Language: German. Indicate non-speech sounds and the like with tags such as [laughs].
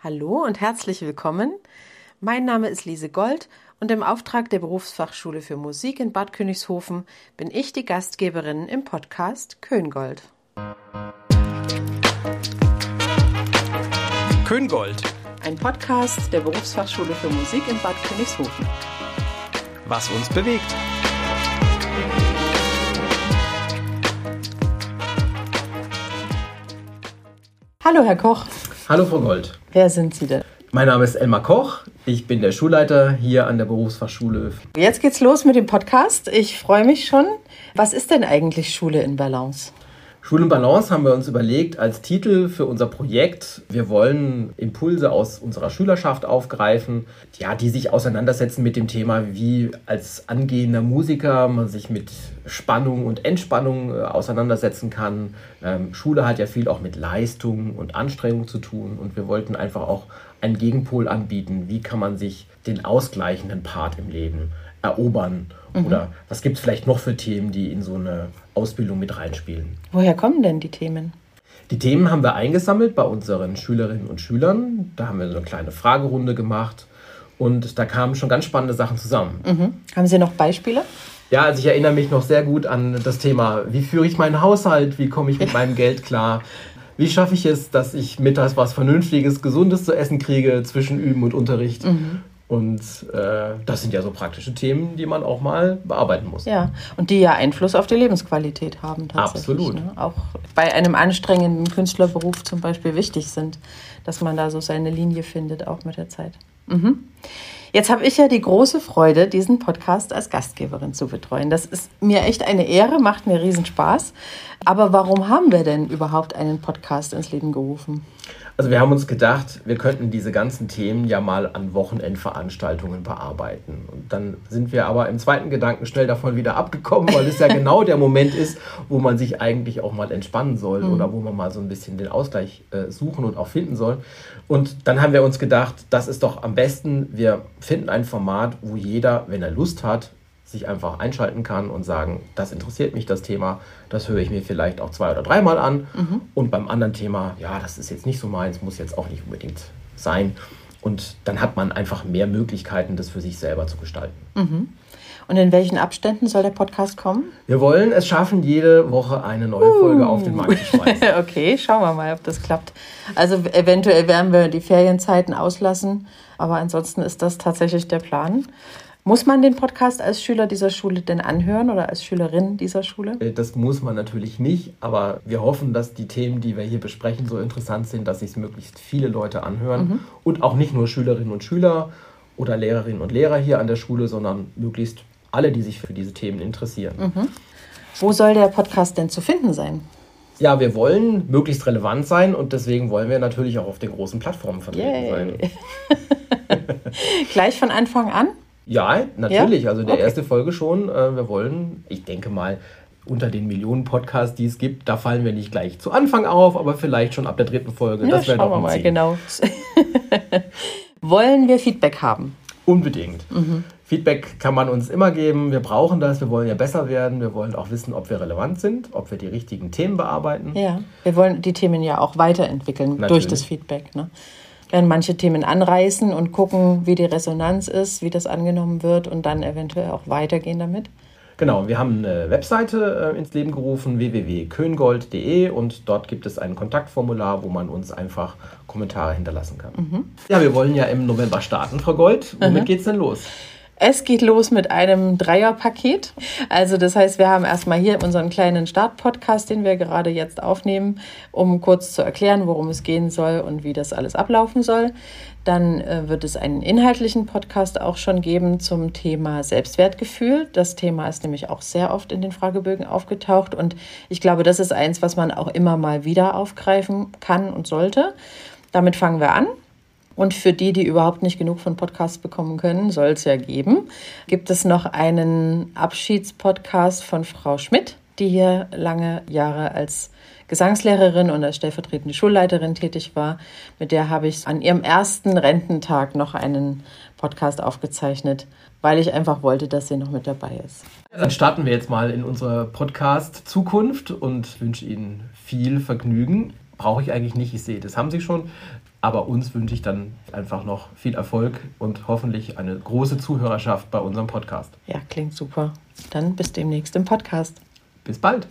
Hallo und herzlich willkommen. Mein Name ist Lise Gold und im Auftrag der Berufsfachschule für Musik in Bad Königshofen bin ich die Gastgeberin im Podcast Köngold. Köngold. Ein Podcast der Berufsfachschule für Musik in Bad Königshofen. Was uns bewegt. Hallo, Herr Koch. Hallo, Frau Gold. Wer sind Sie denn? Mein Name ist Elmar Koch. Ich bin der Schulleiter hier an der Berufsfachschule. Jetzt geht's los mit dem Podcast. Ich freue mich schon. Was ist denn eigentlich Schule in Balance? Schule in Balance haben wir uns überlegt als Titel für unser Projekt. Wir wollen Impulse aus unserer Schülerschaft aufgreifen, ja, die sich auseinandersetzen mit dem Thema, wie als angehender Musiker man sich mit Spannung und Entspannung äh, auseinandersetzen kann. Ähm, Schule hat ja viel auch mit Leistung und Anstrengung zu tun und wir wollten einfach auch einen Gegenpol anbieten. Wie kann man sich den ausgleichenden Part im Leben erobern? Mhm. Oder was gibt es vielleicht noch für Themen, die in so eine Ausbildung mit reinspielen? Woher kommen denn die Themen? Die Themen haben wir eingesammelt bei unseren Schülerinnen und Schülern. Da haben wir so eine kleine Fragerunde gemacht und da kamen schon ganz spannende Sachen zusammen. Mhm. Haben Sie noch Beispiele? Ja, also ich erinnere mich noch sehr gut an das Thema, wie führe ich meinen Haushalt, wie komme ich mit meinem [laughs] Geld klar, wie schaffe ich es, dass ich mittags was Vernünftiges, Gesundes zu essen kriege zwischen Üben und Unterricht. Mhm. Und äh, das sind ja so praktische Themen, die man auch mal bearbeiten muss. Ja, und die ja Einfluss auf die Lebensqualität haben tatsächlich. Absolut. Ne? Auch bei einem anstrengenden Künstlerberuf zum Beispiel wichtig sind, dass man da so seine Linie findet, auch mit der Zeit. Mhm. Jetzt habe ich ja die große Freude, diesen Podcast als Gastgeberin zu betreuen. Das ist mir echt eine Ehre, macht mir riesen Spaß. Aber warum haben wir denn überhaupt einen Podcast ins Leben gerufen? Also wir haben uns gedacht, wir könnten diese ganzen Themen ja mal an Wochenendveranstaltungen bearbeiten. Und dann sind wir aber im zweiten Gedanken schnell davon wieder abgekommen, weil es ja [laughs] genau der Moment ist, wo man sich eigentlich auch mal entspannen soll mhm. oder wo man mal so ein bisschen den Ausgleich äh, suchen und auch finden soll. Und dann haben wir uns gedacht, das ist doch am besten, wir finden ein Format, wo jeder, wenn er Lust hat, sich einfach einschalten kann und sagen, das interessiert mich, das Thema, das höre ich mir vielleicht auch zwei oder dreimal an. Mhm. Und beim anderen Thema, ja, das ist jetzt nicht so meins, muss jetzt auch nicht unbedingt sein. Und dann hat man einfach mehr Möglichkeiten, das für sich selber zu gestalten. Mhm. Und in welchen Abständen soll der Podcast kommen? Wir wollen es schaffen, jede Woche eine neue uh. Folge auf den Markt zu schmeißen. [laughs] okay, schauen wir mal, ob das klappt. Also eventuell werden wir die Ferienzeiten auslassen, aber ansonsten ist das tatsächlich der Plan. Muss man den Podcast als Schüler dieser Schule denn anhören oder als Schülerin dieser Schule? Äh, das muss man natürlich nicht, aber wir hoffen, dass die Themen, die wir hier besprechen, so interessant sind, dass sich möglichst viele Leute anhören mhm. und auch nicht nur Schülerinnen und Schüler oder Lehrerinnen und Lehrer hier an der Schule, sondern möglichst alle, die sich für diese Themen interessieren. Mhm. Wo soll der Podcast denn zu finden sein? Ja, wir wollen möglichst relevant sein und deswegen wollen wir natürlich auch auf den großen Plattformen vertreten Yay. sein. [laughs] Gleich von Anfang an? Ja, natürlich. Ja? Also der okay. erste Folge schon. Äh, wir wollen, ich denke mal, unter den Millionen Podcasts, die es gibt, da fallen wir nicht gleich zu Anfang auf, aber vielleicht schon ab der dritten Folge. Ja, das wäre doch mal genau. [laughs] wollen wir Feedback haben? Unbedingt. Mhm. Feedback kann man uns immer geben. Wir brauchen das. Wir wollen ja besser werden. Wir wollen auch wissen, ob wir relevant sind, ob wir die richtigen Themen bearbeiten. Ja, wir wollen die Themen ja auch weiterentwickeln Natürlich. durch das Feedback. Ne? werden manche Themen anreißen und gucken, wie die Resonanz ist, wie das angenommen wird und dann eventuell auch weitergehen damit. Genau, wir haben eine Webseite äh, ins Leben gerufen, www.köngold.de und dort gibt es ein Kontaktformular, wo man uns einfach Kommentare hinterlassen kann. Mhm. Ja, wir wollen ja im November starten, Frau Gold. Womit mhm. geht's denn los? Es geht los mit einem Dreierpaket. Also das heißt, wir haben erstmal hier unseren kleinen Start-Podcast, den wir gerade jetzt aufnehmen, um kurz zu erklären, worum es gehen soll und wie das alles ablaufen soll. Dann äh, wird es einen inhaltlichen Podcast auch schon geben zum Thema Selbstwertgefühl. Das Thema ist nämlich auch sehr oft in den Fragebögen aufgetaucht und ich glaube, das ist eins, was man auch immer mal wieder aufgreifen kann und sollte. Damit fangen wir an. Und für die, die überhaupt nicht genug von Podcasts bekommen können, soll es ja geben, gibt es noch einen Abschiedspodcast von Frau Schmidt, die hier lange Jahre als Gesangslehrerin und als stellvertretende Schulleiterin tätig war. Mit der habe ich an ihrem ersten Rententag noch einen Podcast aufgezeichnet, weil ich einfach wollte, dass sie noch mit dabei ist. Dann starten wir jetzt mal in unsere Podcast Zukunft und wünsche Ihnen viel Vergnügen. Brauche ich eigentlich nicht, ich sehe, das haben Sie schon. Aber uns wünsche ich dann einfach noch viel Erfolg und hoffentlich eine große Zuhörerschaft bei unserem Podcast. Ja, klingt super. Dann bis demnächst im Podcast. Bis bald.